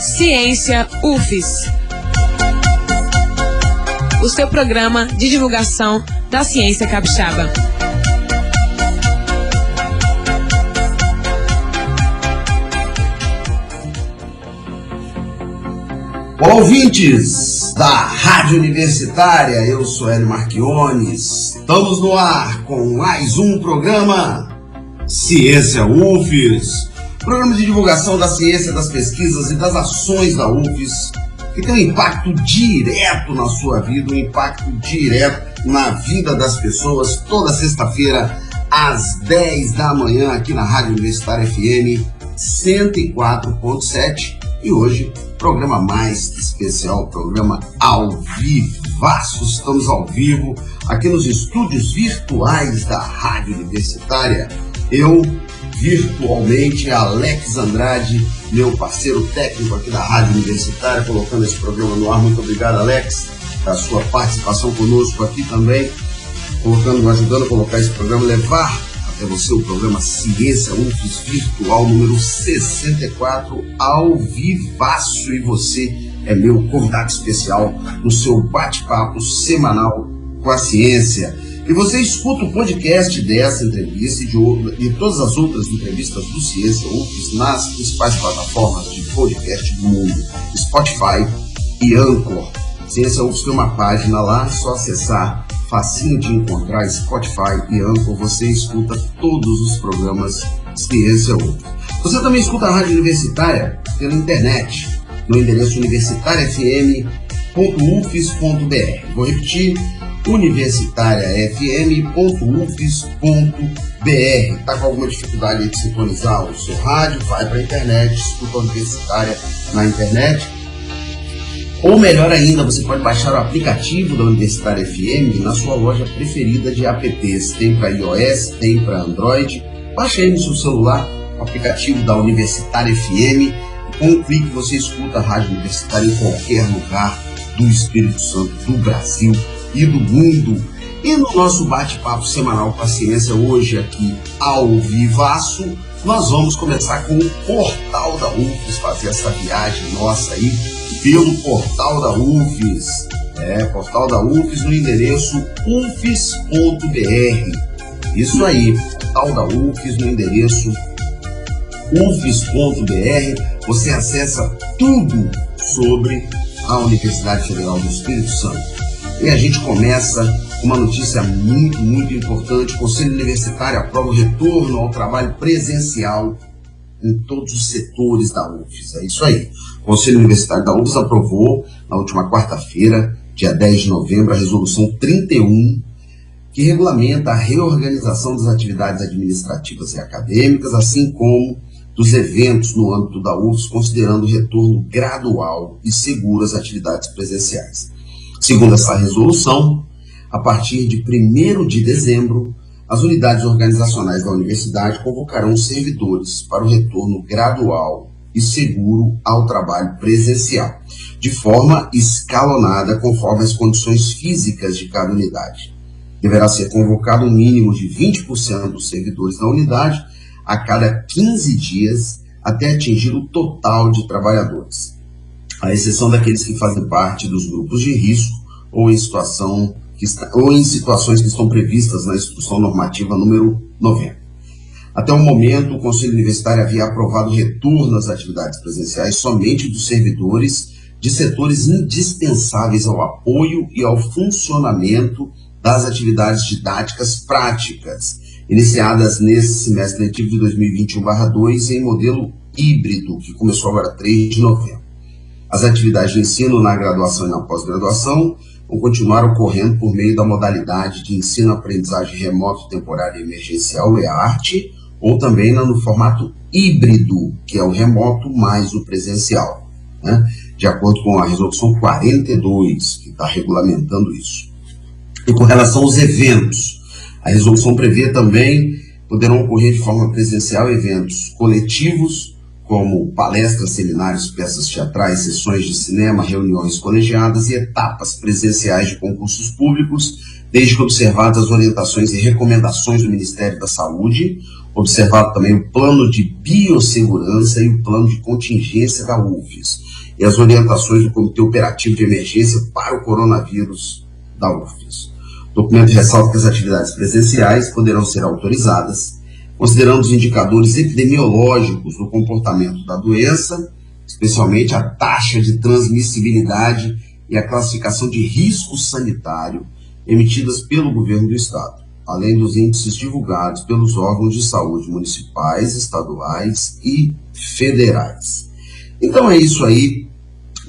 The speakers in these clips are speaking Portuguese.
Ciência UFES. O seu programa de divulgação da ciência capixaba. Ouvintes da Rádio Universitária, eu sou Hélio Marchiones. Estamos no ar com mais um programa Ciência UFES, programa de divulgação da ciência, das pesquisas e das ações da UFES, que tem um impacto direto na sua vida, um impacto direto na vida das pessoas, toda sexta-feira, às 10 da manhã, aqui na Rádio Universitária FM 104.7. E hoje programa mais especial, programa ao vivaço. Estamos ao vivo aqui nos estúdios virtuais da Rádio Universitária. Eu, virtualmente, Alex Andrade, meu parceiro técnico aqui da Rádio Universitária, colocando esse programa no ar. Muito obrigado, Alex, pela sua participação conosco aqui também, colocando, ajudando a colocar esse programa, levar é você o programa Ciência UFES Virtual número 64 ao vivaço e você é meu convidado especial no seu bate-papo semanal com a ciência. E você escuta o podcast dessa entrevista e de, de todas as outras entrevistas do Ciência UFES nas principais plataformas de podcast do mundo, Spotify e Anchor. Ciência UFES tem uma página lá, é só acessar facinho de encontrar Spotify e Anchor, você escuta todos os programas Ciência UFES. Você também escuta a Rádio Universitária pela internet, no endereço universitariafm.ufes.br. Vou repetir, universitariafm.ufes.br. Está com alguma dificuldade de sintonizar o seu rádio? Vai para a internet, escuta a Universitária na internet ou melhor ainda, você pode baixar o aplicativo da Universitária FM na sua loja preferida de apps. Tem para iOS, tem para Android. Baixe aí no seu celular o aplicativo da Universitária FM. Com um clique você escuta a Rádio Universitária em qualquer lugar do Espírito Santo, do Brasil e do mundo. E no nosso bate-papo semanal com a ciência, hoje aqui ao vivaço, nós vamos começar com o portal da UFES, fazer essa viagem nossa aí pelo portal da UFES. É, portal da UFES no endereço ufes.br. Isso aí, portal da UFES no endereço ufes.br. Você acessa tudo sobre a Universidade Federal do Espírito Santo. E a gente começa com uma notícia muito, muito importante. O Conselho Universitário aprova o retorno ao trabalho presencial em todos os setores da UFES. É isso aí. O Conselho Universitário da UFES aprovou, na última quarta-feira, dia 10 de novembro, a Resolução 31, que regulamenta a reorganização das atividades administrativas e acadêmicas, assim como dos eventos no âmbito da UFES, considerando o retorno gradual e seguro às atividades presenciais. Segundo essa resolução, a partir de 1 de dezembro, as unidades organizacionais da universidade convocarão servidores para o retorno gradual e seguro ao trabalho presencial, de forma escalonada conforme as condições físicas de cada unidade. Deverá ser convocado um mínimo de 20% dos servidores da unidade a cada 15 dias até atingir o total de trabalhadores, à exceção daqueles que fazem parte dos grupos de risco ou em situação que está, ou em situações que estão previstas na Instrução Normativa número 90. Até o momento, o Conselho Universitário havia aprovado o retorno às atividades presenciais somente dos servidores de setores indispensáveis ao apoio e ao funcionamento das atividades didáticas práticas, iniciadas nesse semestre letivo de 2021-2 em modelo híbrido, que começou agora 3 de novembro. As atividades de ensino na graduação e na pós-graduação vão continuar ocorrendo por meio da modalidade de ensino-aprendizagem remoto temporário e emergencial, EARTE, ou também no formato híbrido, que é o remoto mais o presencial, né? de acordo com a resolução 42, que está regulamentando isso. E com relação aos eventos, a resolução prevê também poderão ocorrer de forma presencial eventos coletivos como palestras, seminários, peças teatrais, sessões de cinema, reuniões colegiadas e etapas presenciais de concursos públicos, desde que observadas as orientações e recomendações do Ministério da Saúde observado também o plano de biossegurança e o plano de contingência da UFES e as orientações do Comitê Operativo de Emergência para o coronavírus da UFES. O documento ressalta que as atividades presenciais poderão ser autorizadas, considerando os indicadores epidemiológicos do comportamento da doença, especialmente a taxa de transmissibilidade e a classificação de risco sanitário emitidas pelo governo do estado, além dos índices divulgados pelos órgãos de saúde municipais, estaduais e federais. Então é isso aí.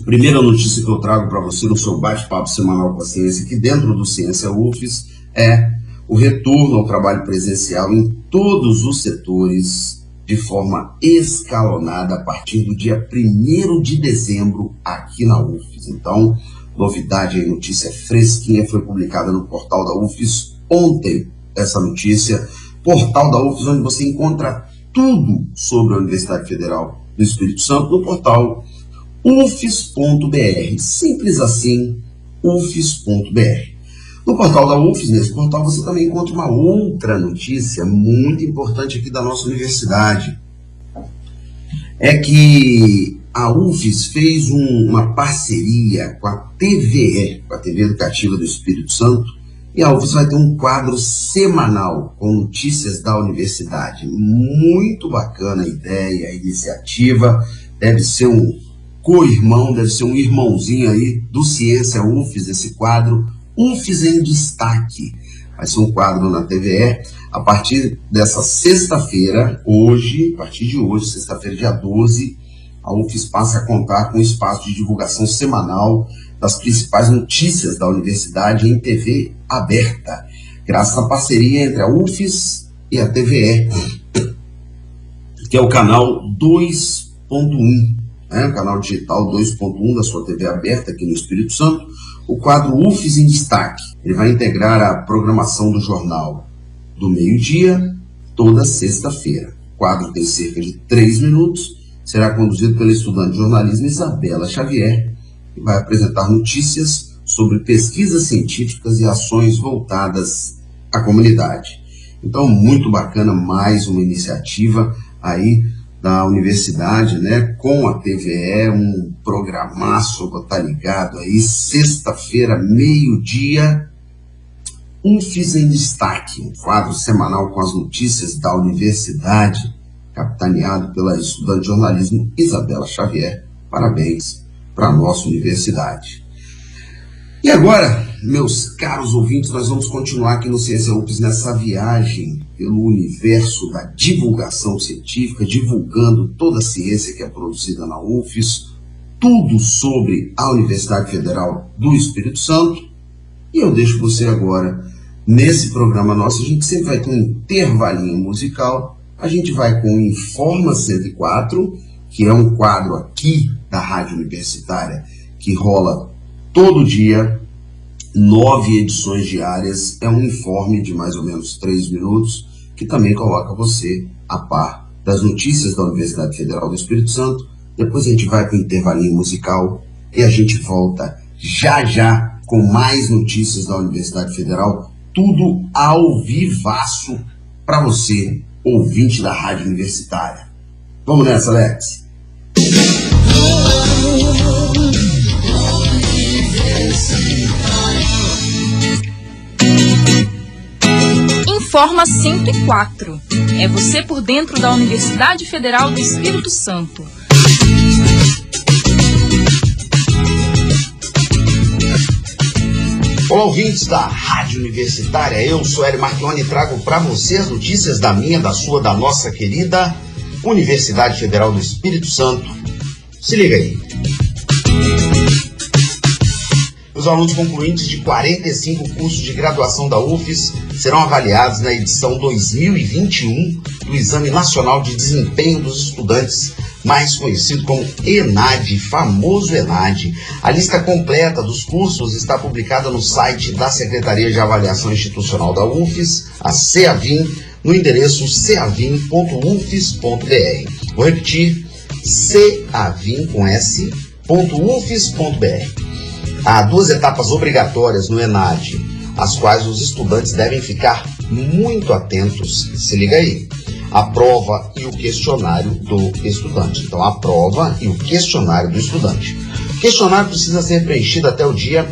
Primeira notícia que eu trago para você no seu bate-papo semanal com a ciência aqui dentro do Ciência UFES é o retorno ao trabalho presencial em todos os setores de forma escalonada a partir do dia 1 de dezembro aqui na UFES. Então, novidade aí, notícia fresquinha, foi publicada no portal da UFES ontem, essa notícia. Portal da UFES, onde você encontra tudo sobre a Universidade Federal do Espírito Santo no portal ufes.br. Simples assim, ufes.br. No portal da UFES, nesse portal, você também encontra uma outra notícia muito importante aqui da nossa universidade. É que a UFES fez um, uma parceria com a TVE, com a TV Educativa do Espírito Santo, e a UFES vai ter um quadro semanal com notícias da universidade. Muito bacana a ideia, a iniciativa. Deve ser um co-irmão, deve ser um irmãozinho aí do Ciência UFES, esse quadro UFES em Destaque. Vai ser um quadro na TVE a partir dessa sexta-feira, hoje, a partir de hoje, sexta-feira, dia 12, a UFES passa a contar com um espaço de divulgação semanal das principais notícias da universidade em TV aberta, graças à parceria entre a UFES e a TVE, que é o canal 2.1, né, o canal digital 2.1 da sua TV aberta aqui no Espírito Santo, o quadro UFES em Destaque. Ele vai integrar a programação do jornal do meio-dia, toda sexta-feira. O quadro tem cerca de três minutos, será conduzido pela estudante de jornalismo Isabela Xavier, que vai apresentar notícias sobre pesquisas científicas e ações voltadas à comunidade. Então, muito bacana, mais uma iniciativa aí da universidade, né, com a TVE, um programaço, vou estar ligado aí, sexta-feira, meio-dia, UFES em Destaque, um quadro semanal com as notícias da universidade, capitaneado pela estudante de jornalismo Isabela Xavier. Parabéns para a nossa universidade. E agora, meus caros ouvintes, nós vamos continuar aqui no Ciência UPS nessa viagem pelo universo da divulgação científica, divulgando toda a ciência que é produzida na UFES, tudo sobre a Universidade Federal do Espírito Santo. E eu deixo você agora, nesse programa nosso, a gente sempre vai ter um intervalinho musical, a gente vai com o Informa 104, que é um quadro aqui da Rádio Universitária que rola todo dia, nove edições diárias, é um informe de mais ou menos três minutos, que também coloca você a par das notícias da Universidade Federal do Espírito Santo. Depois a gente vai para o intervalinho musical e a gente volta já já com mais notícias da Universidade Federal, tudo ao vivaço para você, ouvinte da Rádio Universitária. Vamos nessa, Alex? Informa 104. É você por dentro da Universidade Federal do Espírito Santo. Olá, ouvintes da Rádio Universitária. Eu sou Hélio Marchione e trago para você as notícias da minha, da sua, da nossa querida Universidade Federal do Espírito Santo. Se liga aí. Os alunos concluintes de 45 cursos de graduação da UFES serão avaliados na edição 2021 do Exame Nacional de Desempenho dos Estudantes, mais conhecido como ENAD, famoso ENAD. A lista completa dos cursos está publicada no site da Secretaria de Avaliação Institucional da UFES, a CEAVIM, no endereço ceavim.ufes.br. Vou repetir, ceavim com s.ufes.br. Há duas etapas obrigatórias no ENAD, às quais os estudantes devem ficar muito atentos. Se liga aí. a prova e o questionário do estudante. Então, a prova e o questionário do estudante. O questionário precisa ser preenchido até o dia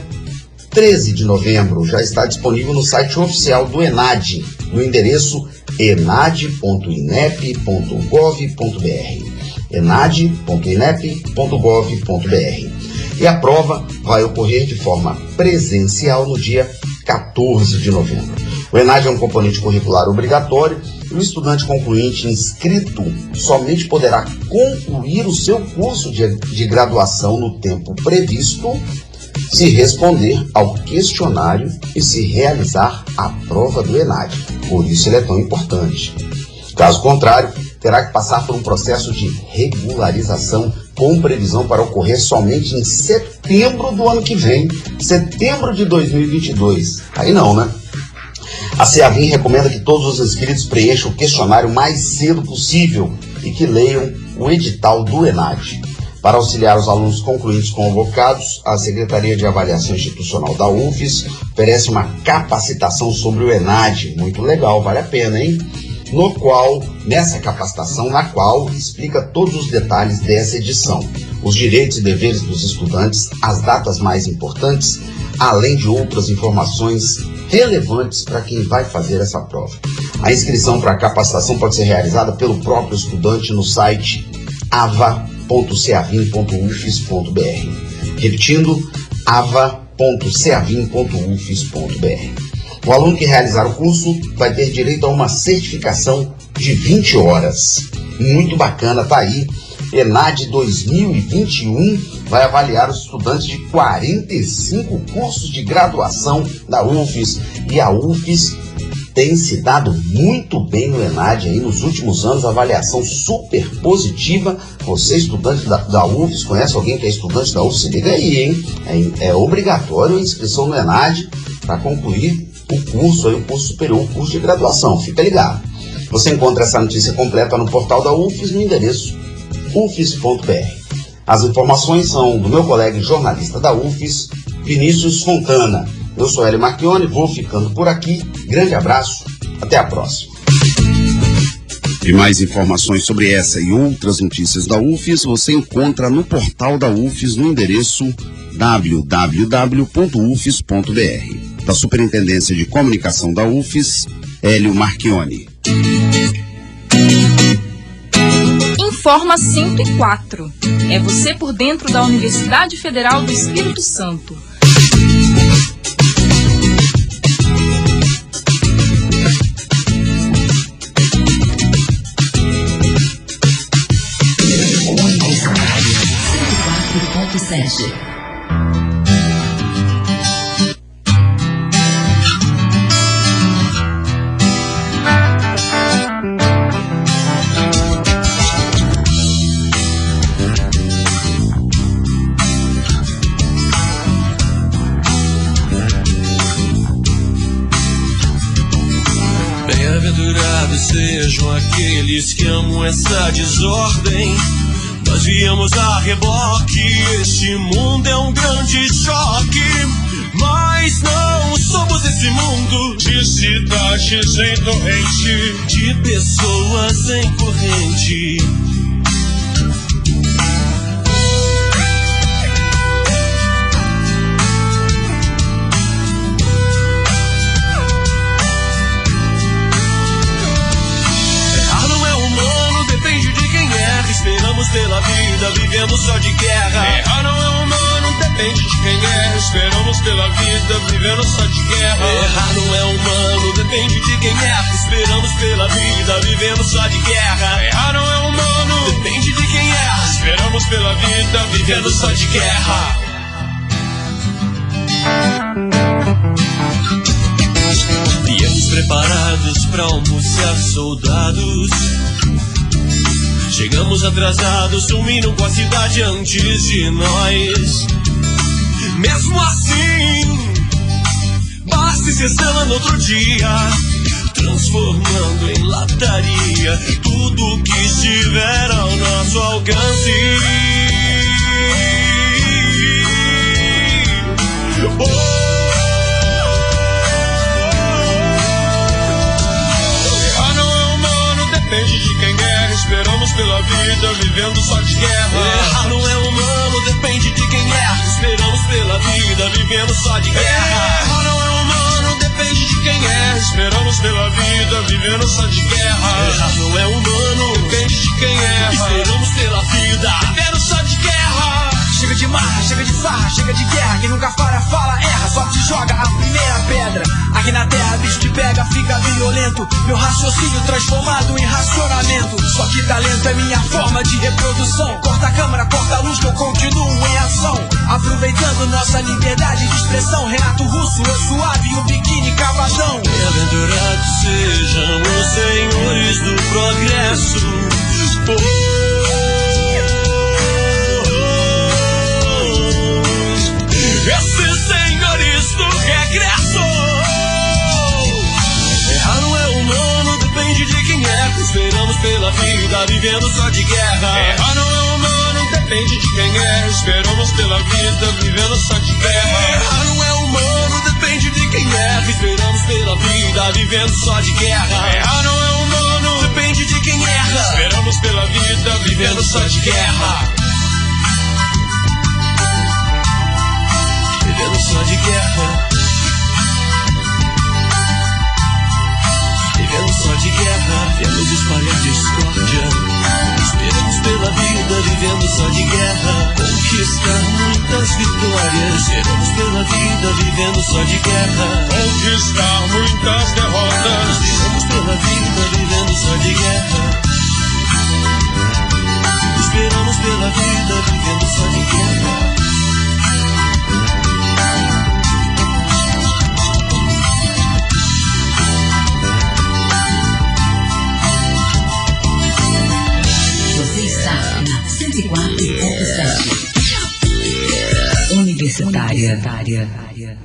13 de novembro. Já está disponível no site oficial do ENAD, no endereço enad.inep.gov.br. enad.inep.gov.br. E a prova vai ocorrer de forma presencial no dia 14 de novembro. O ENAD é um componente curricular obrigatório e o estudante concluinte inscrito somente poderá concluir o seu curso de, de graduação no tempo previsto se responder ao questionário e se realizar a prova do ENAD. Por isso ele é tão importante. Caso contrário, terá que passar por um processo de regularização com previsão para ocorrer somente em setembro do ano que vem, setembro de 2022. Aí não, né? A CEAVIM recomenda que todos os inscritos preencham o questionário mais cedo possível e que leiam o edital do ENAD. Para auxiliar os alunos concluintes convocados, a Secretaria de Avaliação Institucional da UFES oferece uma capacitação sobre o ENAD. Muito legal, vale a pena, hein? No qual, nessa capacitação, na qual explica todos os detalhes dessa edição, os direitos e deveres dos estudantes, as datas mais importantes, além de outras informações relevantes para quem vai fazer essa prova. A inscrição para a capacitação pode ser realizada pelo próprio estudante no site ava ava.ceavim.ufes.br. Repetindo, ava.ceavim.ufes.br. O aluno que realizar o curso vai ter direito a uma certificação de 20 horas. Muito bacana, tá aí. ENAD 2021 vai avaliar os estudantes de 45 cursos de graduação da UFES e a UFES tem se dado muito bem no ENAD aí nos últimos anos, avaliação super positiva. Você, estudante da, da UFES, conhece alguém que é estudante da UFES? Se liga aí, hein? É, é obrigatório a inscrição no ENAD para concluir o curso, aí, o curso superior, o curso de graduação. Fica ligado. Você encontra essa notícia completa no portal da UFES no endereço ufes.br. As informações são do meu colega jornalista da UFES, Vinícius Fontana. Eu sou Hélio Marchione, vou ficando por aqui. Grande abraço, até a próxima. E mais informações sobre essa e outras notícias da UFES você encontra no portal da UFES no endereço www.ufes.br. Da Superintendência de Comunicação da UFES, Hélio Marchione. Informa 104. É você por dentro da Universidade Federal do Espírito Santo. sete. Sejam aqueles que amam essa desordem nós viemos a reboque, este mundo é um grande choque. Mas não somos esse mundo de cidades em torrente, de pessoas em corrente. Esperamos pela vida, vivendo só de guerra. Errar não é humano, depende de quem é. Esperamos pela vida, vivendo só de guerra. Errar não é humano, depende de quem é. Esperamos pela vida, vivendo só de guerra. Errar não é humano, depende de quem é. Esperamos pela vida, vivendo só de guerra. Viemos preparados para almoçar soldados. Chegamos atrasados, sumiram com a cidade antes de nós. Mesmo assim, basta no outro dia, transformando em lataria tudo que estiver ao nosso alcance. Oh! Esperamos pela vida, vivendo só de guerra. Errar não é humano, depende de quem erra. Esperamos pela vida, vivendo só de guerra. Errar não é humano, depende de quem erra. Esperamos pela vida, vivendo só de guerra. Errar não é humano, depende de quem erra. Esperamos pela vida, vivendo só de guerra. Chega de marra, chega de farra, chega de guerra. Quem nunca para, fala, erra, só te joga a primeira pedra. Aqui na terra, bicho te pega, fica violento. Meu raciocínio transformado em racionamento. Só que talento é minha forma de reprodução. Corta a câmera, corta a luz que eu continuo em ação. Aproveitando nossa liberdade de expressão. Renato Russo, eu suave e o biquíni cavadão. Bem-aventurados sejam os senhores do progresso. Esses senhores do regresso. Errar não é humano, depende de quem é. Esperamos pela vida, vivendo só de guerra. Errar não é humano, depende de quem é. Esperamos pela vida, vivendo só de guerra. Errar não é humano, depende de quem é. Esperamos pela vida, vivendo só de guerra. Errar não é humano, depende de quem erra. Esperamos pela vida, vivendo só de guerra. Vivendo só de guerra. Vivendo só de guerra, vemos espalhar discórdia. Esperamos pela vida, vivendo só de guerra. Conquistar muitas vitórias. Esperamos pela vida, vivendo só de guerra. Conquistar muitas derrotas. Esperamos pela vida, vivendo só de guerra. Esperamos pela vida, vivendo só de guerra. Universitária.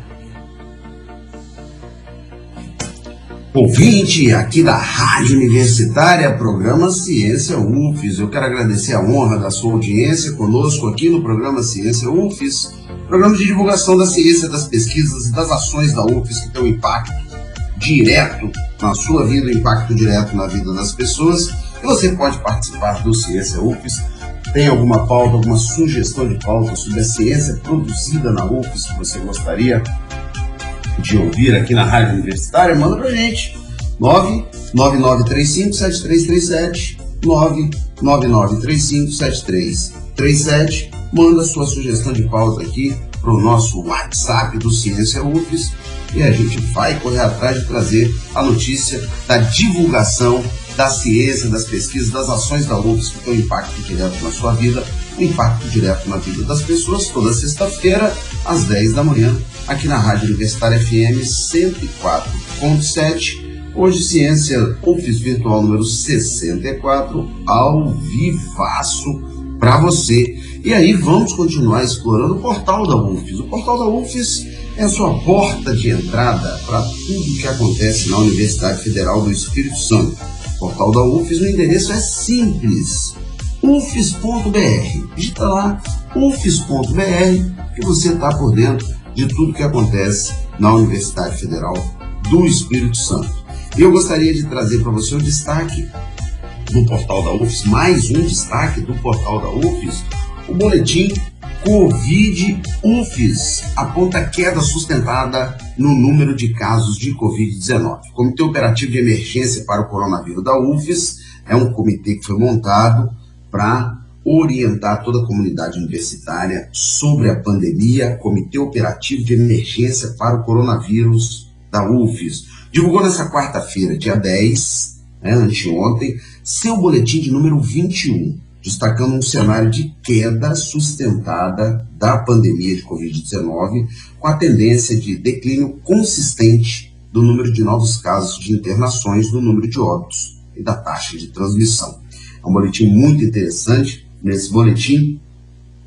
Ouvinte aqui da Rádio Universitária, programa Ciência UFES. Eu quero agradecer a honra da sua audiência conosco aqui no programa Ciência UFES, programa de divulgação da ciência, das pesquisas e das ações da UFES que tem um impacto direto na sua vida, um impacto direto na vida das pessoas. E você pode participar do Ciência UFES. Tem alguma pauta, alguma sugestão de pauta sobre a ciência produzida na UFES que você gostaria de ouvir aqui na Rádio Universitária, manda pra gente. 999357337 999357337 Manda sua sugestão de pauta aqui pro nosso WhatsApp do Ciência UFES e a gente vai correr atrás de trazer a notícia da divulgação da ciência, das pesquisas, das ações da UFES que tem um impacto direto na sua vida, um impacto direto na vida das pessoas, toda sexta-feira, às 10 da manhã, aqui na Rádio Universitária FM 104.7. Hoje, Ciência UFES Virtual número 64, ao vivaço para você. E aí, vamos continuar explorando o portal da UFES. O portal da UFES é a sua porta de entrada para tudo que acontece na Universidade Federal do Espírito Santo. Portal da UFES, o endereço é simples, ufes.br. Digita lá, ufes.br, que você está por dentro de tudo que acontece na Universidade Federal do Espírito Santo. E eu gostaria de trazer para você o destaque do portal da UFES, mais um destaque do portal da UFES, o boletim Covid UFES aponta queda sustentada no número de casos de Covid-19. O Comitê Operativo de Emergência para o Coronavírus da UFES é um comitê que foi montado para orientar toda a comunidade universitária sobre a pandemia, Comitê Operativo de Emergência para o Coronavírus da UFES. Divulgou nessa quarta-feira, dia 10, né, anteontem, seu boletim de número 21, destacando um cenário de queda sustentada da pandemia de Covid-19, com a tendência de declínio consistente do número de novos casos de internações, do número de óbitos e da taxa de transmissão. É um boletim muito interessante. Nesse boletim,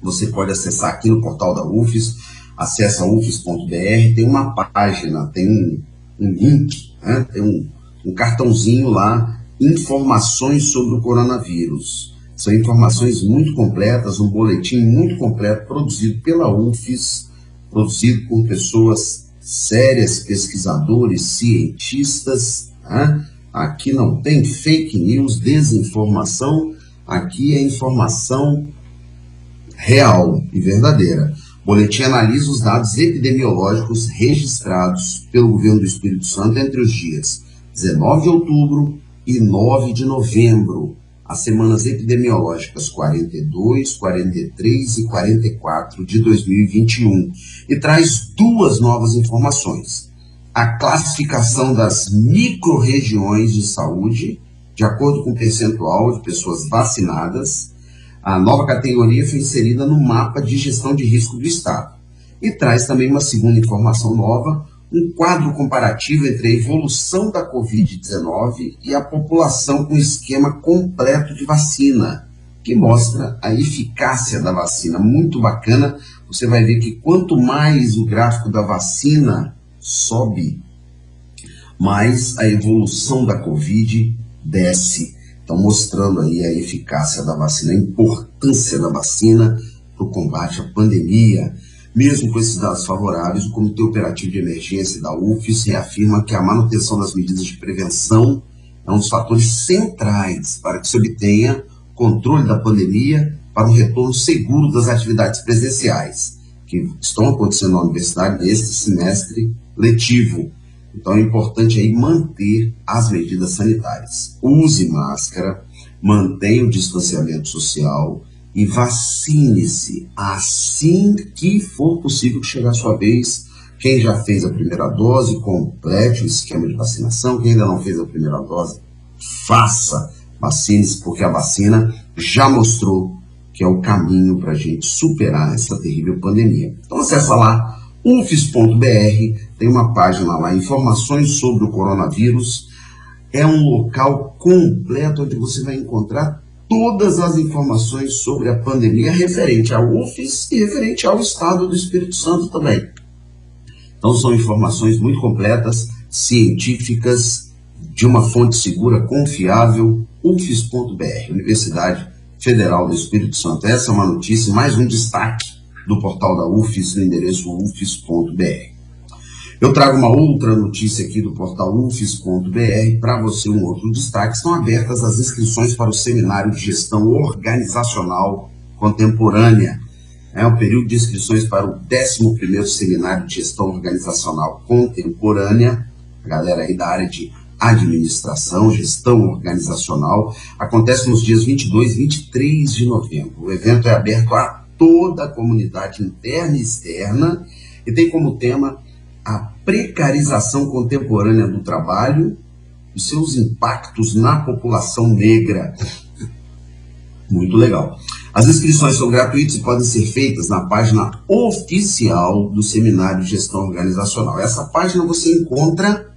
você pode acessar aqui no portal da UFES, acessa ufes.br, tem uma página, tem um, um link, né? tem um, um cartãozinho lá, informações sobre o coronavírus. São informações muito completas, um boletim muito completo, produzido pela UFES, produzido por pessoas sérias, pesquisadores, cientistas, né? Aqui não tem fake news, desinformação, aqui é informação real e verdadeira. O boletim analisa os dados epidemiológicos registrados pelo governo do Espírito Santo entre os dias 19 de outubro e 9 de novembro. As semanas epidemiológicas 42, 43 e 44 de 2021 e traz duas novas informações. A classificação das micro-regiões de saúde, de acordo com o percentual de pessoas vacinadas, a nova categoria foi inserida no mapa de gestão de risco do Estado. E traz também uma segunda informação nova, um quadro comparativo entre a evolução da Covid-19 e a população com esquema completo de vacina, que mostra a eficácia da vacina. Muito bacana. Você vai ver que quanto mais o gráfico da vacina sobe, mais a evolução da Covid desce. Então, mostrando aí a eficácia da vacina, a importância da vacina para o combate à pandemia. Mesmo com esses dados favoráveis, o Comitê Operativo de Emergência da UFES reafirma que a manutenção das medidas de prevenção é um dos fatores centrais para que se obtenha controle da pandemia para um retorno seguro das atividades presenciais que estão acontecendo na universidade neste semestre letivo. Então é importante aí manter as medidas sanitárias. Use máscara, mantenha o distanciamento social, e vacine-se assim que for possível chegar a sua vez. Quem já fez a primeira dose, complete o esquema de vacinação. Quem ainda não fez a primeira dose, faça. Vacine-se, porque a vacina já mostrou que é o caminho para a gente superar essa terrível pandemia. Então acessa lá, ufes.br, tem uma página lá, informações sobre o coronavírus. É um local completo onde você vai encontrar todas as informações sobre a pandemia referente ao UFES e referente ao Estado do Espírito Santo também. Então são informações muito completas, científicas, de uma fonte segura, confiável, ufes.br, Universidade Federal do Espírito Santo. Essa é uma notícia, mais um destaque do portal da UFES no endereço ufes.br. Eu trago uma outra notícia aqui do portal ufes.br para você, um outro destaque. Estão abertas as inscrições para o Seminário de Gestão Organizacional Contemporânea. É o período de inscrições para o 11º Seminário de Gestão Organizacional Contemporânea. A galera aí da área de administração, gestão organizacional, acontece nos dias 22 e 23 de novembro. O evento é aberto a toda a comunidade interna e externa e tem como tema a precarização contemporânea do trabalho e seus impactos na população negra. Muito legal. As inscrições são gratuitas e podem ser feitas na página oficial do Seminário de Gestão Organizacional. Essa página você encontra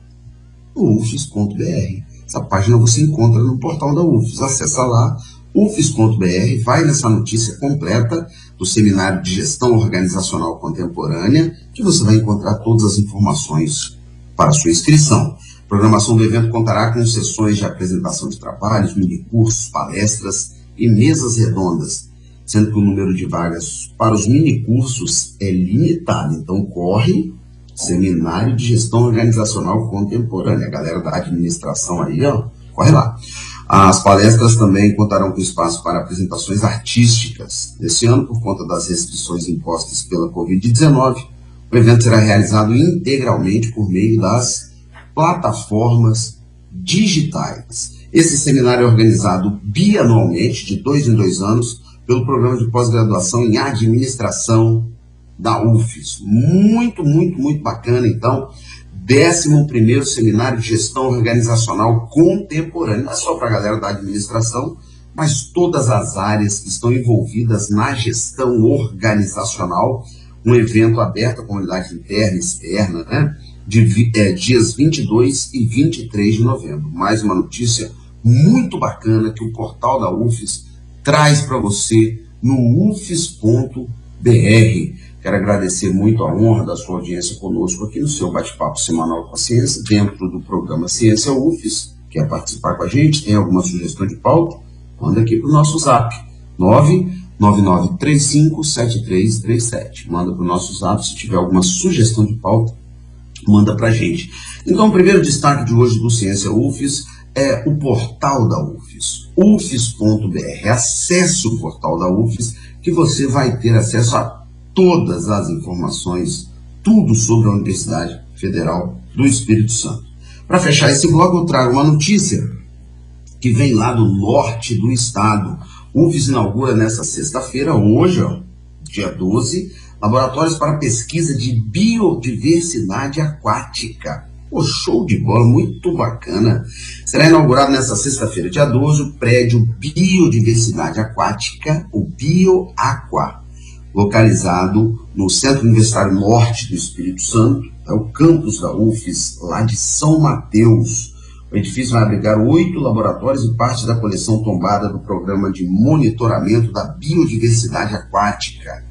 no ufes.br. Essa página você encontra no portal da UFES. Acesse lá, ufes.br, vai nessa notícia completa do Seminário de Gestão Organizacional Contemporânea, que você vai encontrar todas as informações para sua inscrição. A programação do evento contará com sessões de apresentação de trabalhos, minicursos, palestras e mesas redondas, sendo que o número de vagas para os minicursos é limitado. Então, corre Seminário de Gestão Organizacional Contemporânea. A galera da administração aí, ó, corre lá. As palestras também contarão com espaço para apresentações artísticas. Nesse ano, por conta das restrições impostas pela Covid-19, o evento será realizado integralmente por meio das plataformas digitais. Esse seminário é organizado bianualmente, de dois em dois anos, pelo programa de pós-graduação em administração da UFES. Muito, muito, muito bacana. Então, 11 Seminário de Gestão Organizacional Contemporânea, não é só para a galera da administração, mas todas as áreas que estão envolvidas na gestão organizacional, um evento aberto à comunidade interna e externa, né? De, é, dias 22 e 23 de novembro. Mais uma notícia muito bacana que o portal da UFES traz para você no ufes.br. Quero agradecer muito a honra da sua audiência conosco aqui no seu bate-papo semanal com a ciência, dentro do programa Ciência UFES. Quer participar com a gente? Tem alguma sugestão de pauta? Manda aqui para o nosso zap, 999357337. Manda para o nosso zap se tiver alguma sugestão de pauta, manda para a gente. Então, o primeiro destaque de hoje do Ciência UFES é o portal da UFES, ufes.br. Acesse o portal da UFES que você vai ter acesso a todas as informações, tudo sobre a Universidade Federal do Espírito Santo. Para fechar esse bloco, eu trago uma notícia que vem lá do norte do estado. O UFES inaugura nessa sexta-feira, hoje, ó, dia 12, laboratórios para pesquisa de biodiversidade aquática. Pô, show de bola, muito bacana. Será inaugurado nessa sexta-feira, dia 12, o prédio Biodiversidade Aquática, o BioAqua, localizado no Centro Universitário Norte do Espírito Santo, é o campus da UFES, lá de São Mateus. O edifício vai abrigar oito laboratórios e parte da coleção tombada do programa de monitoramento da biodiversidade aquática.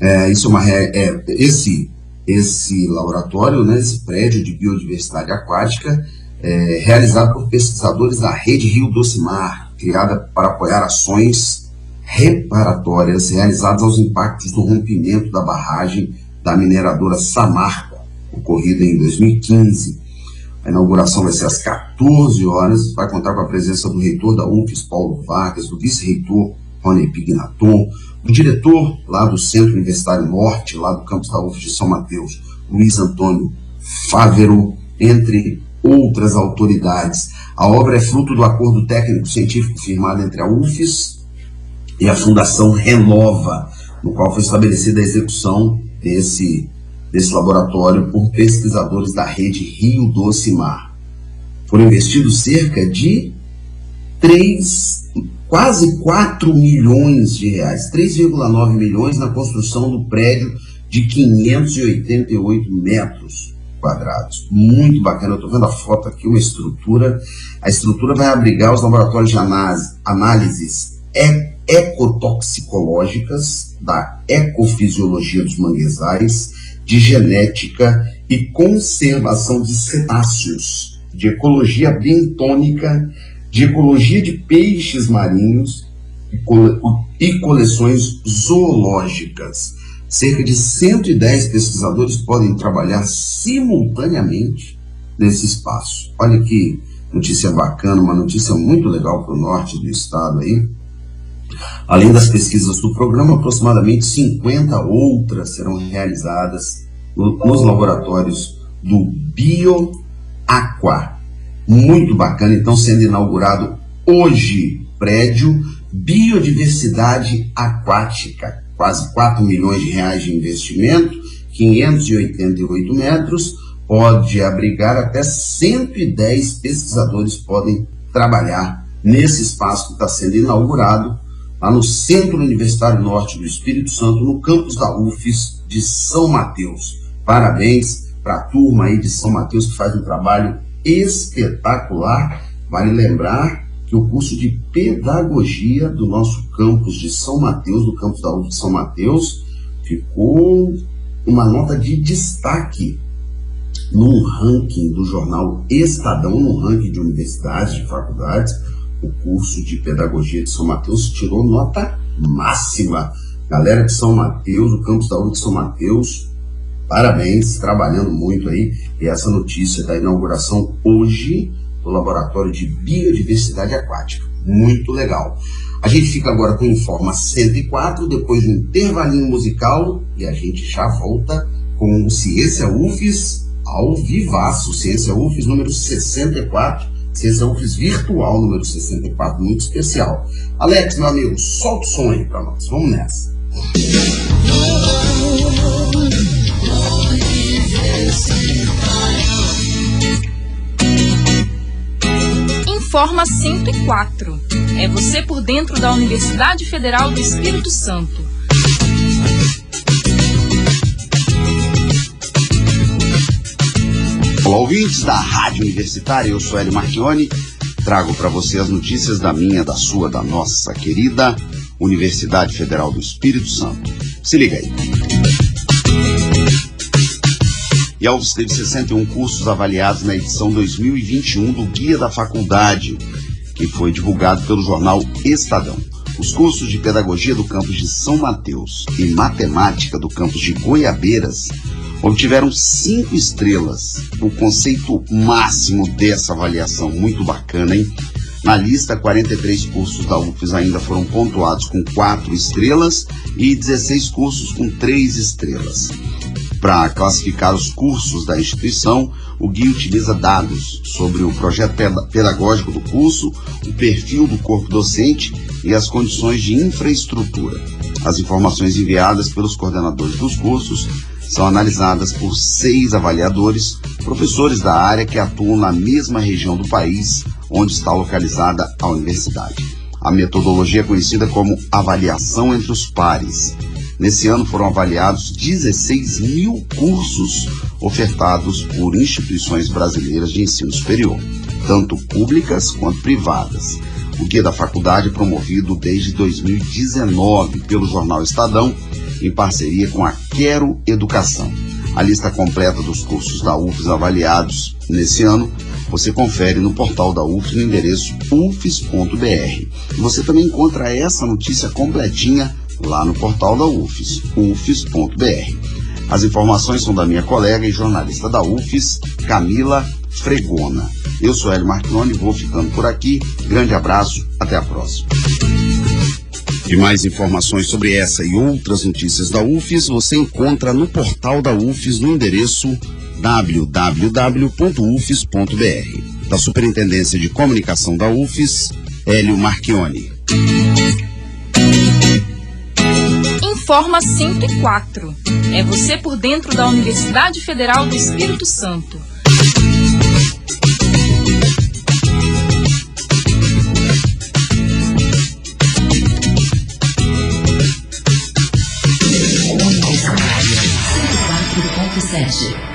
É, isso é uma, é, esse esse laboratório, né, esse prédio de biodiversidade aquática, é, realizado por pesquisadores da Rede Rio Doce Mar, criada para apoiar ações reparatórias realizadas aos impactos do rompimento da barragem da mineradora Samarco, ocorrida em 2015. A inauguração vai ser às 14 horas, vai contar com a presença do reitor da UFES, Paulo Vargas, do vice-reitor Rony Pignaton, do diretor lá do Centro Universitário Norte, lá do campus da UF de São Mateus, Luiz Antônio Fávero, entre outras autoridades. A obra é fruto do acordo técnico-científico firmado entre a UFES e a Fundação Renova, no qual foi estabelecida a execução desse, desse laboratório por pesquisadores da rede Rio Doce Mar. Foram investidos cerca de 3 quase 4 milhões de reais, 3,9 milhões na construção do prédio de 588 metros quadrados. Muito bacana, eu estou vendo a foto aqui, uma estrutura. A estrutura vai abrigar os laboratórios de análise, análises ecotoxicológicas, da ecofisiologia dos manguezais, de genética e conservação de cetáceos, de ecologia bentônica de ecologia de peixes marinhos e coleções zoológicas. Cerca de 110 pesquisadores podem trabalhar simultaneamente nesse espaço. Olha que notícia bacana, uma notícia muito legal para o norte do estado aí. Além das pesquisas do programa, aproximadamente 50 outras serão realizadas nos laboratórios do BioAqua, muito bacana, então sendo inaugurado hoje prédio Biodiversidade Aquática, quase 4 milhões de reais de investimento, 588 metros, pode abrigar até 110 pesquisadores podem trabalhar nesse espaço que está sendo inaugurado lá no Centro Universitário Norte do Espírito Santo, no campus da UFES de São Mateus. Parabéns para a turma aí de São Mateus que faz um trabalho espetacular. Vale lembrar que o curso de pedagogia do nosso campus de São Mateus, do campus da UF de São Mateus, ficou uma nota de destaque num ranking do jornal Estadão, no ranking de universidades, de faculdades. O curso de pedagogia de São Mateus tirou nota máxima. Galera de São Mateus, o campus da UF de São Mateus, Parabéns, trabalhando muito aí. E essa notícia da inauguração hoje do Laboratório de Biodiversidade Aquática. Muito legal. A gente fica agora com o Informa 104, depois de um intervalinho musical, e a gente já volta com o Ciência UFES ao vivaço. Ciência UFES número 64, UFES virtual número 64, muito especial. Alex, meu amigo, solta o som aí pra nós. Vamos nessa. Informa 104. É você por dentro da Universidade Federal do Espírito Santo. Olá, ouvintes da Rádio Universitária, eu sou Hélio Marchione, trago para você as notícias da minha, da sua, da nossa querida Universidade Federal do Espírito Santo. Se liga aí. E Alves teve 61 cursos avaliados na edição 2021 do Guia da Faculdade, que foi divulgado pelo jornal Estadão. Os cursos de Pedagogia do campus de São Mateus e Matemática do campus de Goiabeiras obtiveram cinco estrelas. O conceito máximo dessa avaliação, muito bacana, hein? Na lista, 43 cursos da UFES ainda foram pontuados com quatro estrelas e 16 cursos com três estrelas. Para classificar os cursos da instituição, o guia utiliza dados sobre o projeto pedagógico do curso, o perfil do corpo docente e as condições de infraestrutura. As informações enviadas pelos coordenadores dos cursos são analisadas por seis avaliadores, professores da área que atuam na mesma região do país onde está localizada a universidade. A metodologia é conhecida como avaliação entre os pares. Nesse ano foram avaliados 16 mil cursos ofertados por instituições brasileiras de ensino superior, tanto públicas quanto privadas. O Guia da Faculdade é promovido desde 2019 pelo jornal Estadão, em parceria com a Quero Educação. A lista completa dos cursos da UFES avaliados nesse ano você confere no portal da UFES no endereço ufes.br. Você também encontra essa notícia completinha lá no portal da UFES, ufes.br. As informações são da minha colega e jornalista da UFES, Camila Fregona. Eu sou Hélio Marconi, vou ficando por aqui. Grande abraço, até a próxima. E mais informações sobre essa e outras notícias da UFES você encontra no portal da UFES no endereço www.ufes.br. Da Superintendência de Comunicação da UFES, Hélio Marchione. Informa 104. É você por dentro da Universidade Federal do Espírito Santo. Sete.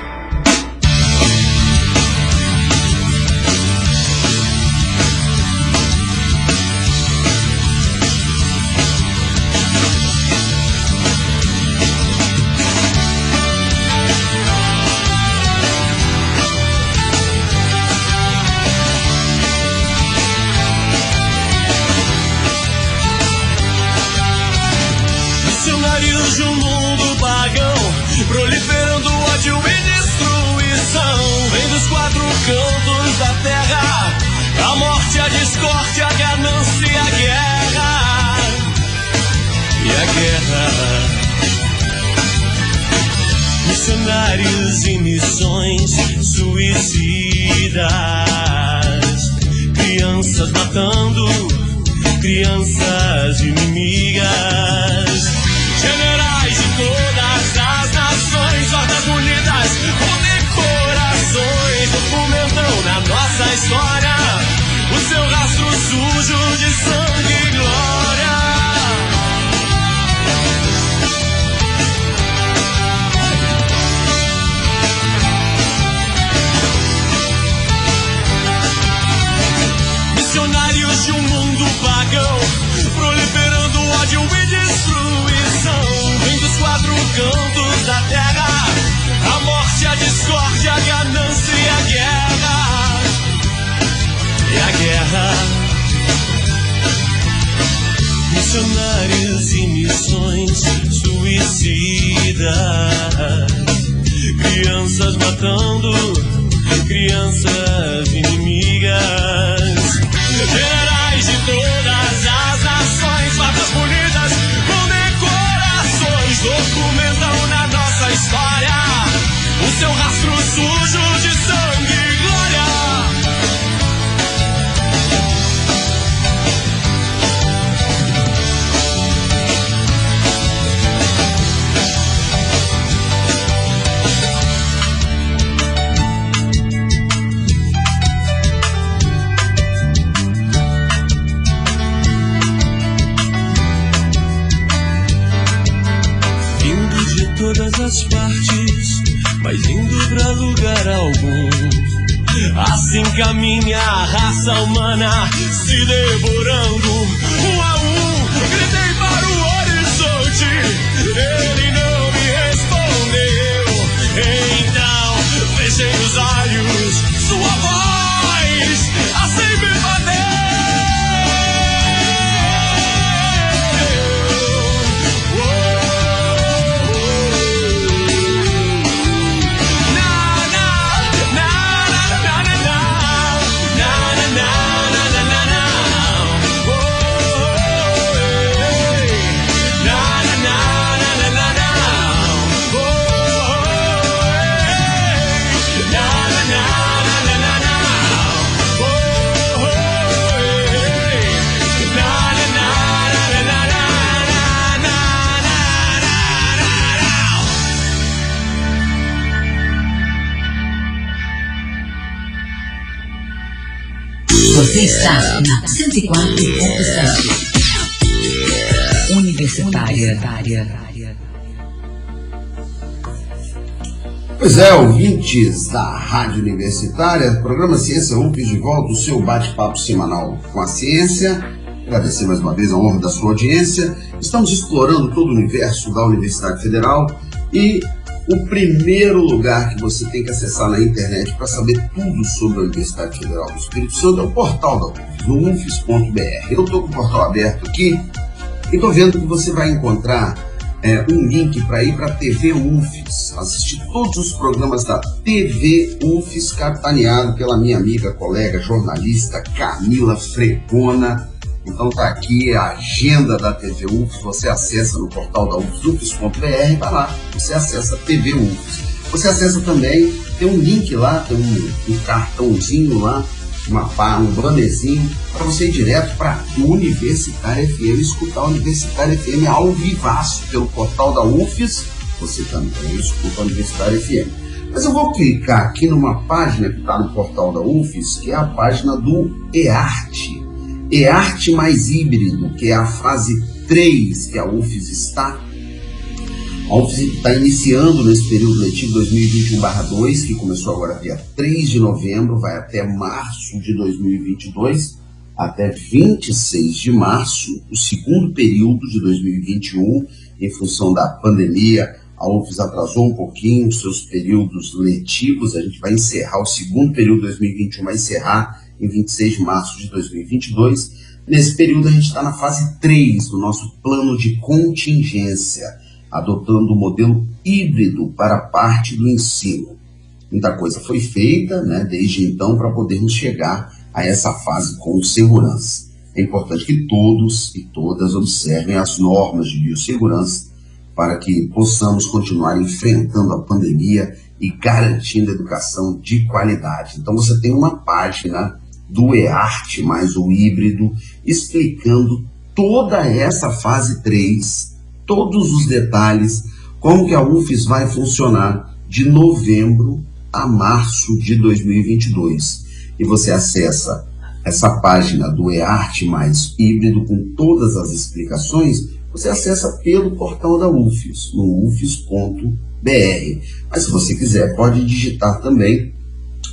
104.7. Universitária. Pois é, ouvintes da Rádio Universitária, programa Ciência UFES de volta, o seu bate-papo semanal com a ciência. Agradecer mais uma vez a honra da sua audiência. Estamos explorando todo o universo da Universidade Federal e o primeiro lugar que você tem que acessar na internet para saber tudo sobre a Universidade Federal do Espírito Santo é o portal da UFES, no ufes.br. Eu estou com o portal aberto aqui e estou vendo que você vai encontrar é, um link para ir para a TV UFES, assistir todos os programas da TV UFES, capitaneado pela minha amiga, colega, jornalista Camila Fregona. Então tá aqui a agenda da TV UFES, você acessa no portal da ufes.br, vai lá, você acessa TV UFES. Você acessa também, tem um link lá, tem um, um cartãozinho lá, uma um bannerzinho, para você ir direto para Universitária FM, escutar a Universitária FM ao vivaço pelo portal da UFES, você também escuta a Universitária FM. Mas eu vou clicar aqui numa página que está no portal da UFES, que é a página do EARTE, e arte mais híbrido, que é a fase 3 que a UFES está. A UFES está iniciando nesse período letivo 2021-2, que começou agora dia 3 de novembro, vai até março de 2022, até 26 de março, o segundo período de 2021, em função da pandemia, a UFES atrasou um pouquinho os seus períodos letivos, a gente vai encerrar o segundo período de 2021, vai encerrar em 26 de março de 2022. Nesse período, a gente está na fase 3 do nosso plano de contingência, adotando o modelo híbrido para parte do ensino. Muita coisa foi feita né, desde então para podermos chegar a essa fase com segurança. É importante que todos e todas observem as normas de biossegurança para que possamos continuar enfrentando a pandemia e garantindo educação de qualidade. Então você tem uma página do EART mais o híbrido, explicando toda essa fase 3, todos os detalhes, como que a UFES vai funcionar de novembro a março de 2022. E você acessa essa página do EART mais híbrido com todas as explicações, você acessa pelo portal da UFES, no ufes.br. Mas se você quiser, pode digitar também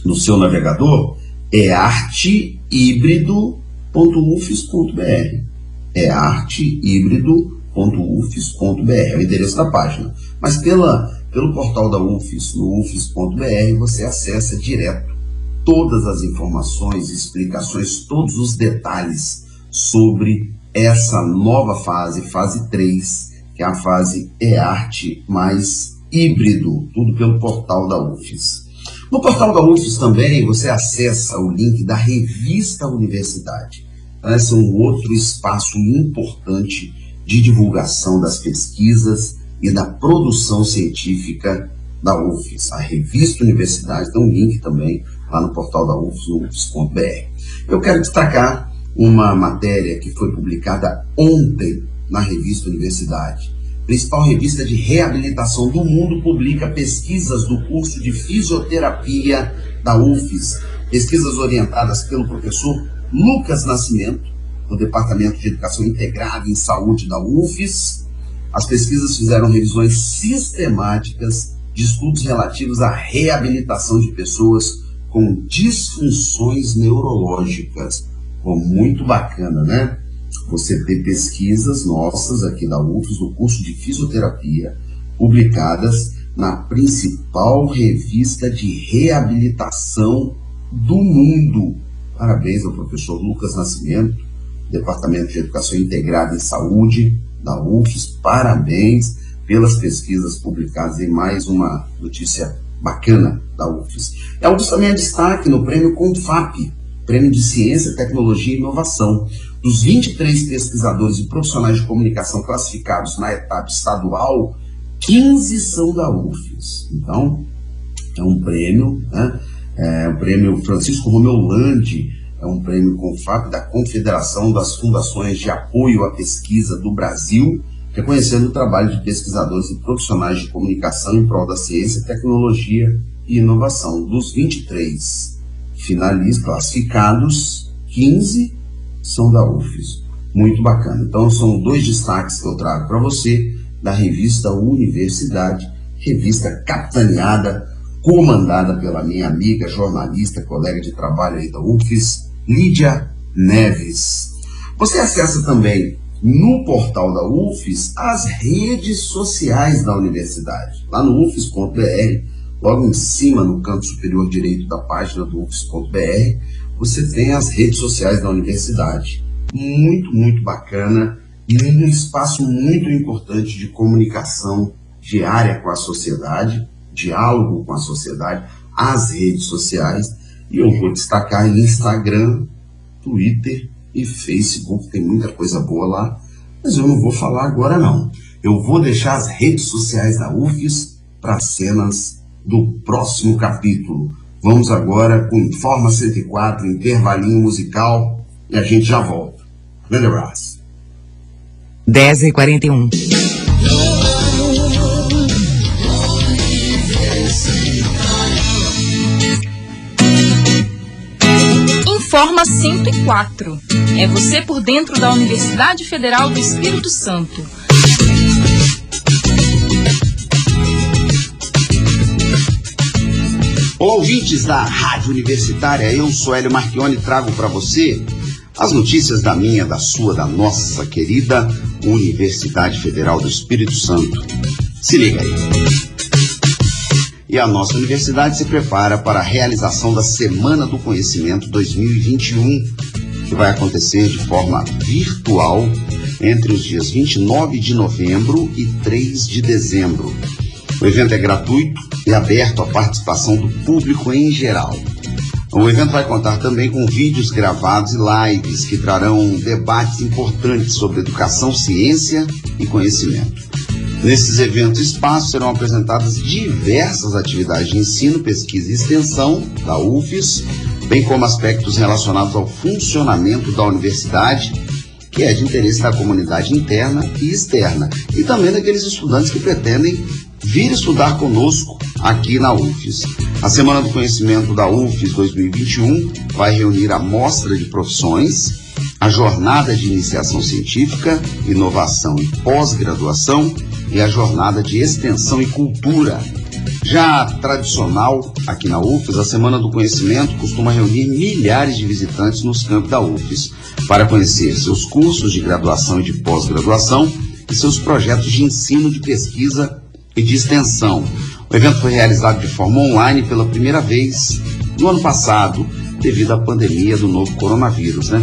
no seu navegador é artehíbrido.ufes.br. É artehíbrido.ufes.br, é o endereço da página. Mas pela, pelo portal da UFES, no ufes.br, você acessa direto todas as informações, explicações, todos os detalhes sobre essa nova fase, fase 3, que é a fase EARTE mais híbrido, tudo pelo portal da UFES. No portal da UFES também você acessa o link da revista Universidade. Esse é um outro espaço importante de divulgação das pesquisas e da produção científica da UFES. A revista Universidade tem um link também lá no portal da UFES, ufes.br. Eu quero destacar uma matéria que foi publicada ontem na revista Universidade principal revista de reabilitação do mundo, publica pesquisas do curso de fisioterapia da UFES, pesquisas orientadas pelo professor Lucas Nascimento, do Departamento de Educação Integrada em Saúde da UFES. As pesquisas fizeram revisões sistemáticas de estudos relativos à reabilitação de pessoas com disfunções neurológicas. Pô, muito bacana, né? Você ter pesquisas nossas aqui da UFES, do curso de fisioterapia, publicadas na principal revista de reabilitação do mundo. Parabéns ao professor Lucas Nascimento, Departamento de Educação Integrada em Saúde da UFES, parabéns pelas pesquisas publicadas em mais uma notícia bacana da UFES. E a UFES também é destaque no prêmio Confap, Prêmio de Ciência, Tecnologia e Inovação. Dos 23 pesquisadores e profissionais de comunicação classificados na etapa estadual, 15 são da UFES. Então, é um prêmio, né? É prêmio Francisco Romeu Landi, é um prêmio CONFAP da Confederação das Fundações de Apoio à Pesquisa do Brasil, reconhecendo o trabalho de pesquisadores e profissionais de comunicação em prol da ciência, tecnologia e inovação. Dos 23 finalistas classificados, 15 são da UFES. Muito bacana. Então são dois destaques que eu trago para você da revista Universidade, revista capitaneada, comandada pela minha amiga, jornalista, colega de trabalho aí da UFES, Lídia Neves. Você acessa também no portal da UFES as redes sociais da universidade. Lá no ufes.br, logo em cima, no canto superior direito da página do ufes.br, você tem as redes sociais da universidade. Muito, muito bacana e um espaço muito importante de comunicação diária com a sociedade, diálogo com a sociedade, as redes sociais. E eu vou destacar Instagram, Twitter e Facebook, tem muita coisa boa lá, mas eu não vou falar agora não. Eu vou deixar as redes sociais da UFES para cenas do próximo capítulo. Vamos agora com Informa 104, intervalinho musical, e a gente já volta. Grande abraço. 10 e 41 Informa 104. É você por dentro da Universidade Federal do Espírito Santo. Olá, ouvintes da Rádio Universitária, eu sou Hélio Marchione e trago para você as notícias da minha, da sua, da nossa querida Universidade Federal do Espírito Santo. Se liga aí. E a nossa universidade se prepara para a realização da Semana do Conhecimento 2021, que vai acontecer de forma virtual entre os dias 29 de novembro e 3 de dezembro. O evento é gratuito e aberto à participação do público em geral. O evento vai contar também com vídeos gravados e lives que trarão debates importantes sobre educação, ciência e conhecimento. Nesses eventos espaços serão apresentadas diversas atividades de ensino, pesquisa e extensão da UFES, bem como aspectos relacionados ao funcionamento da universidade, que é de interesse da comunidade interna e externa, e também daqueles estudantes que pretendem vir estudar conosco aqui na UFES. A Semana do Conhecimento da UFES 2021 vai reunir a mostra de profissões, a jornada de iniciação científica, inovação e pós-graduação e a jornada de extensão e cultura. Já tradicional aqui na UFES, a Semana do Conhecimento costuma reunir milhares de visitantes nos campos da UFES para conhecer seus cursos de graduação e de pós-graduação e seus projetos de ensino, de pesquisa e de extensão. O evento foi realizado de forma online pela primeira vez no ano passado, devido à pandemia do novo coronavírus, né?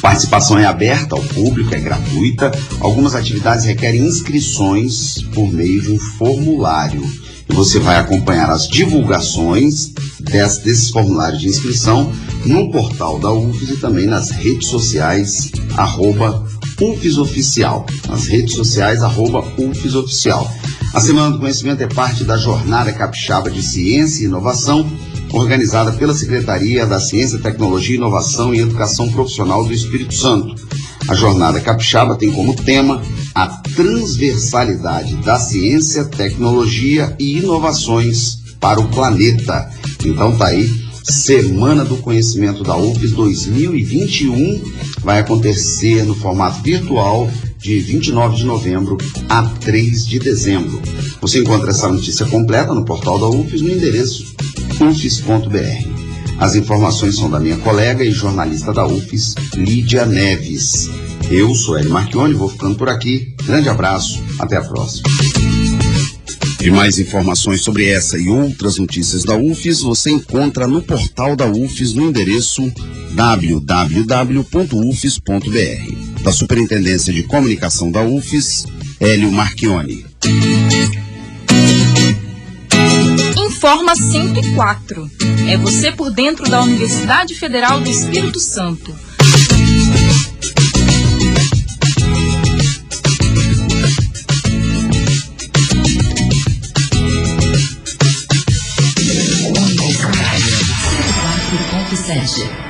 Participação é aberta ao público, é gratuita. Algumas atividades requerem inscrições por meio de um formulário. E você vai acompanhar as divulgações des, desses formulários de inscrição no portal da UFES e também nas redes sociais, arroba UFES Oficial. Nas redes sociais, arroba UFES Oficial. A Semana do Conhecimento é parte da Jornada Capixaba de Ciência e Inovação, organizada pela Secretaria da Ciência, Tecnologia, Inovação e Educação Profissional do Espírito Santo. A Jornada Capixaba tem como tema a transversalidade da ciência, tecnologia e inovações para o planeta. Então tá aí, Semana do Conhecimento da UFES 2021 vai acontecer no formato virtual de 29 de novembro a 3 de dezembro. Você encontra essa notícia completa no portal da UFES no endereço ufes.br. As informações são da minha colega e jornalista da UFES, Lídia Neves. Eu sou Hélio Marchione, vou ficando por aqui. Grande abraço, até a próxima. E mais informações sobre essa e outras notícias da UFES você encontra no portal da UFES no endereço www.ufes.br da Superintendência de Comunicação da UFES, Hélio Marchione. Informa 104. É você por dentro da Universidade Federal do Espírito Santo. Sete.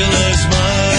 till I smile.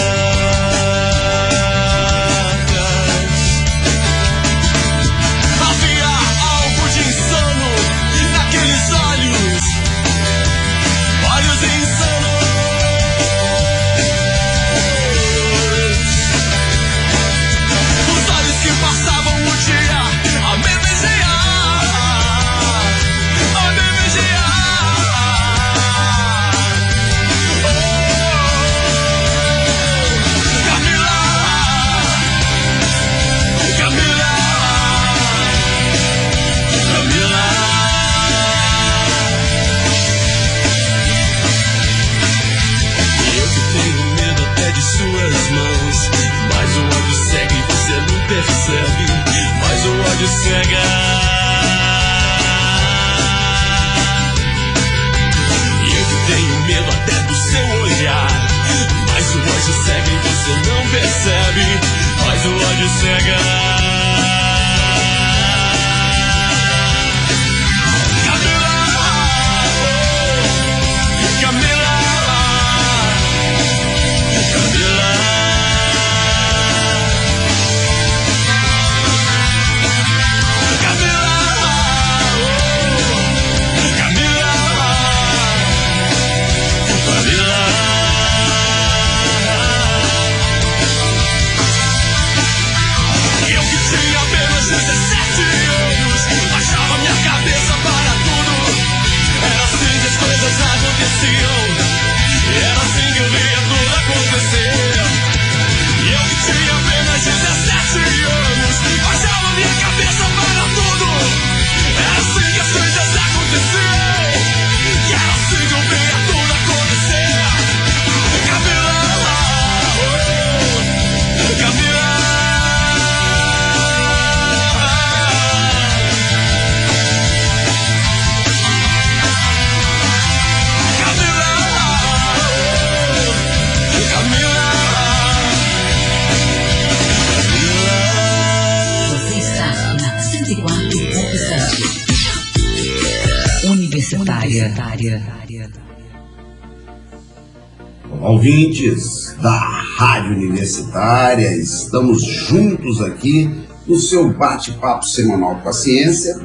Ouvintes da Rádio Universitária, estamos juntos aqui no seu bate-papo semanal com a ciência,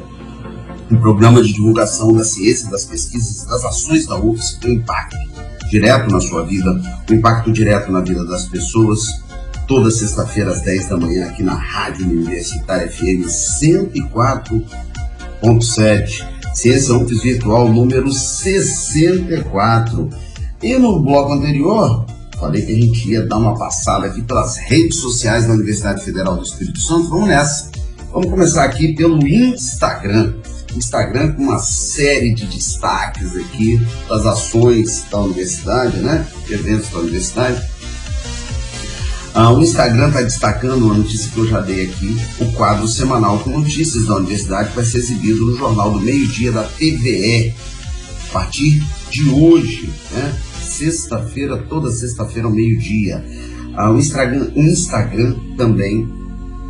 um programa de divulgação da ciência, das pesquisas das ações da UFS com impacto direto na sua vida, um impacto direto na vida das pessoas. Toda sexta-feira às 10 da manhã aqui na Rádio Universitária FM 104.7. Ciência UFS Virtual número 64. E no bloco anterior, falei que a gente ia dar uma passada aqui pelas redes sociais da Universidade Federal do Espírito Santo. Vamos nessa. Vamos começar aqui pelo Instagram. Instagram com uma série de destaques aqui das ações da universidade, né? Eventos da universidade. Ah, o Instagram está destacando uma notícia que eu já dei aqui, o quadro semanal com notícias da universidade que vai ser exibido no Jornal do Meio-Dia da TVE, a partir de hoje, né? Sexta-feira, toda sexta-feira ao meio-dia. Ah, o, Instagram, o Instagram também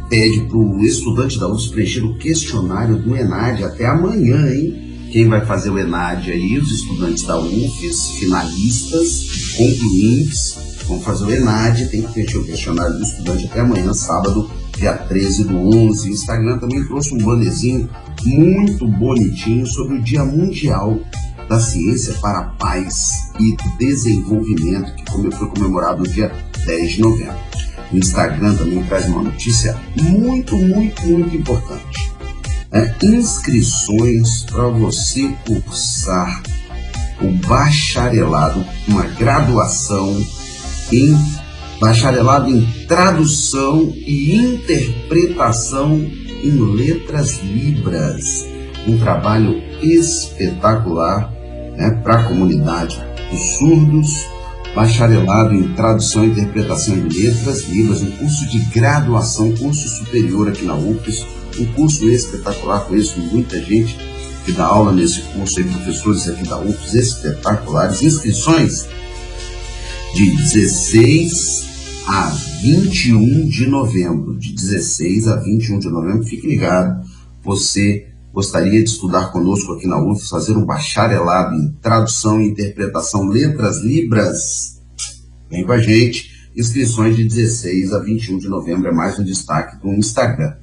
pede para o estudante da UFS preencher o questionário do ENAD até amanhã, hein? Quem vai fazer o ENAD aí? Os estudantes da UFS, finalistas, concluintes, Vamos fazer o ENAD, tem que fechar o questionário do estudante até amanhã, sábado, dia 13 do 11. O Instagram também trouxe um bannerzinho muito bonitinho sobre o Dia Mundial da Ciência para a Paz e Desenvolvimento, que foi comemorado no dia 10 de novembro. O Instagram também traz uma notícia muito, muito, muito importante. É, inscrições para você cursar o bacharelado, uma graduação em bacharelado em tradução e interpretação em letras libras. Um trabalho espetacular né, para a comunidade dos surdos, bacharelado em tradução e interpretação em letras libras, um curso de graduação, curso superior aqui na UFES, um curso espetacular, conheço muita gente que dá aula nesse curso, aí, professores aqui da UFES espetaculares, inscrições de 16 a 21 de novembro, de 16 a 21 de novembro, fique ligado, você gostaria de estudar conosco aqui na UF, fazer um bacharelado em tradução e interpretação letras libras, vem com a gente. Inscrições de 16 a 21 de novembro é mais um destaque do Instagram.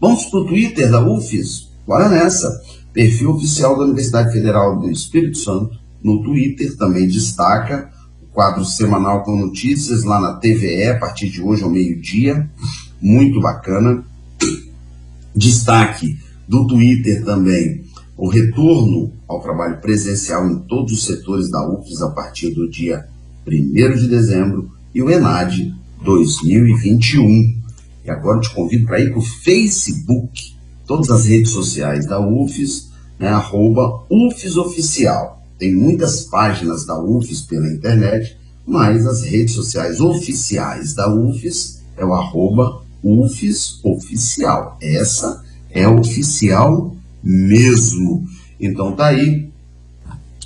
Vamos para o Twitter da UFES? Bora nessa. Perfil oficial da Universidade Federal do Espírito Santo no Twitter também destaca o quadro semanal com notícias lá na TVE a partir de hoje ao meio-dia. Muito bacana. Destaque do Twitter também o retorno ao trabalho presencial em todos os setores da UFES a partir do dia 1 de dezembro e o ENAD 2021. E agora eu te convido para ir para o Facebook, todas as redes sociais da UFES, né, arroba UFES Oficial. Tem muitas páginas da UFES pela internet, mas as redes sociais oficiais da UFES é o arroba UFES Oficial. Essa é oficial mesmo. Então tá aí.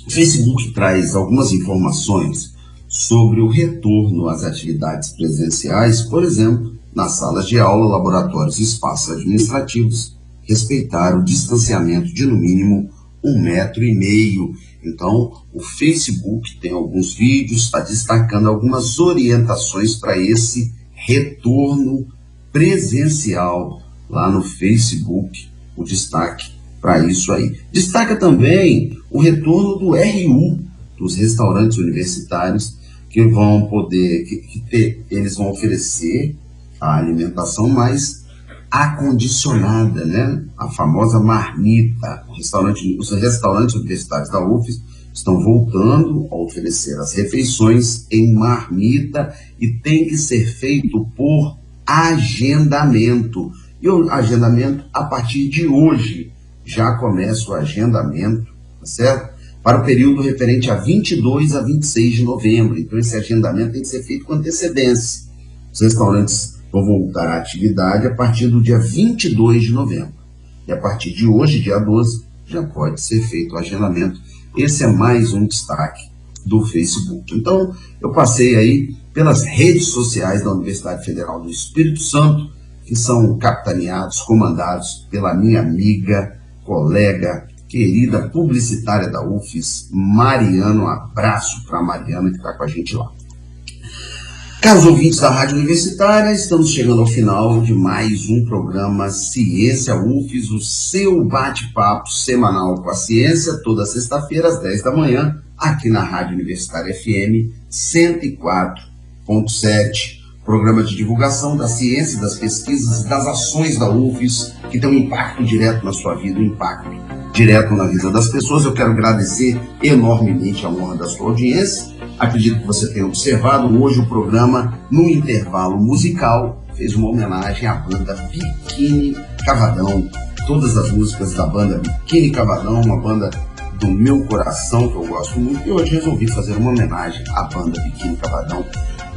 O Facebook traz algumas informações sobre o retorno às atividades presenciais, por exemplo, nas salas de aula, laboratórios e espaços administrativos, respeitar o distanciamento de no mínimo um metro e meio. Então, o Facebook tem alguns vídeos, está destacando algumas orientações para esse retorno presencial lá no Facebook o destaque para isso aí. Destaca também o retorno do RU, dos restaurantes universitários, que vão poder, que, que ter, eles vão oferecer a alimentação mais acondicionada, né? A famosa marmita. Restaurante, os restaurantes universitários da UFES estão voltando a oferecer as refeições em marmita e tem que ser feito por agendamento. E o agendamento, a partir de hoje, já começa o agendamento, tá certo? Para o período referente a 22 a 26 de novembro. Então, esse agendamento tem que ser feito com antecedência. Os restaurantes vão voltar à atividade a partir do dia 22 de novembro. E a partir de hoje, dia 12, já pode ser feito o agendamento. Esse é mais um destaque do Facebook. Então, eu passei aí pelas redes sociais da Universidade Federal do Espírito Santo que são capitaneados, comandados pela minha amiga, colega, querida publicitária da UFES, Mariano. Um abraço para Mariana que está com a gente lá. Caros ouvintes da Rádio Universitária, estamos chegando ao final de mais um programa Ciência UFES, o seu bate-papo semanal com a ciência, toda sexta-feira às 10 da manhã, aqui na Rádio Universitária FM 104.7 programa de divulgação da ciência, das pesquisas e das ações da UFES, que tem um impacto direto na sua vida, um impacto direto na vida das pessoas. Eu quero agradecer enormemente a honra da sua audiência. Acredito que você tenha observado hoje o programa, no intervalo musical, fez uma homenagem à banda Biquíni Cavadão. Todas as músicas da banda Biquíni Cavadão, uma banda do meu coração que eu gosto muito, e hoje resolvi fazer uma homenagem à banda Biquíni Cavadão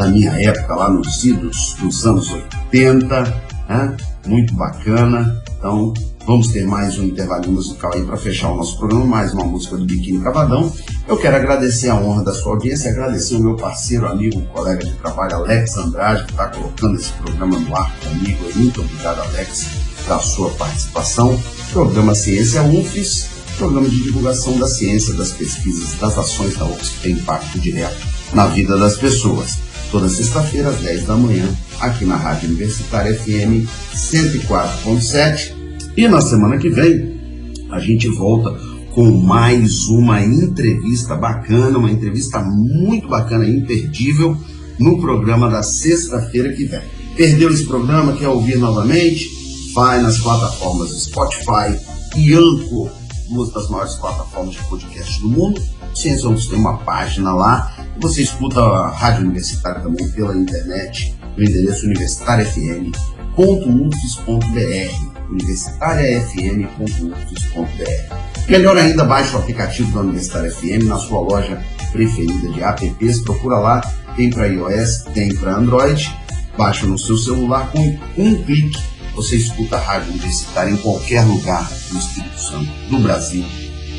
da minha época, lá nos idos dos anos 80, né? muito bacana. Então, vamos ter mais um intervalo musical aí para fechar o nosso programa, mais uma música do Biquíni Cavadão. Eu quero agradecer a honra da sua audiência, agradecer o meu parceiro, amigo, colega de trabalho, Alex Andrade, que está colocando esse programa no ar comigo. Muito obrigado, Alex, pela sua participação. Programa Ciência UFES, programa de divulgação da ciência, das pesquisas, das ações da UFES que tem impacto direto na vida das pessoas. Toda sexta-feira às 10 da manhã, aqui na Rádio Universitária FM 104.7. E na semana que vem, a gente volta com mais uma entrevista bacana, uma entrevista muito bacana, imperdível, no programa da sexta-feira que vem. Perdeu esse programa, quer ouvir novamente? Vai nas plataformas Spotify e Anchor, duas das maiores plataformas de podcast do mundo. UFS tem uma página lá. Você escuta a Rádio Universitária também pela internet, no endereço universitariafm.ufs.br universitariafm.ufs.br. Melhor ainda, baixe o aplicativo da Universitária FM na sua loja preferida de apps. Procura lá, tem para iOS, tem para Android. Baixa no seu celular com um clique. Você escuta a Rádio Universitária em qualquer lugar do Espírito Santo, do Brasil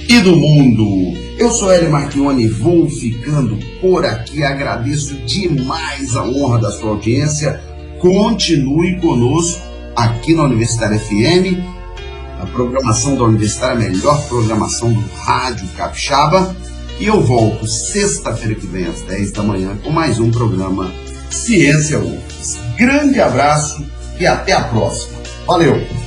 e do mundo. Eu sou Hélio Marchione, vou ficando por aqui. Agradeço demais a honra da sua audiência. Continue conosco aqui na Universitária FM. A programação da Universitária, a melhor programação do Rádio Capixaba. E eu volto sexta-feira que vem, às 10 da manhã, com mais um programa Ciência UFES. Grande abraço e até a próxima. Valeu!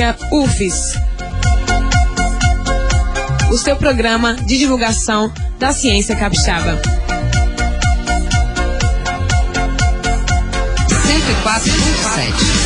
Ciência UFES. O seu programa de divulgação da ciência capixaba. 104.7.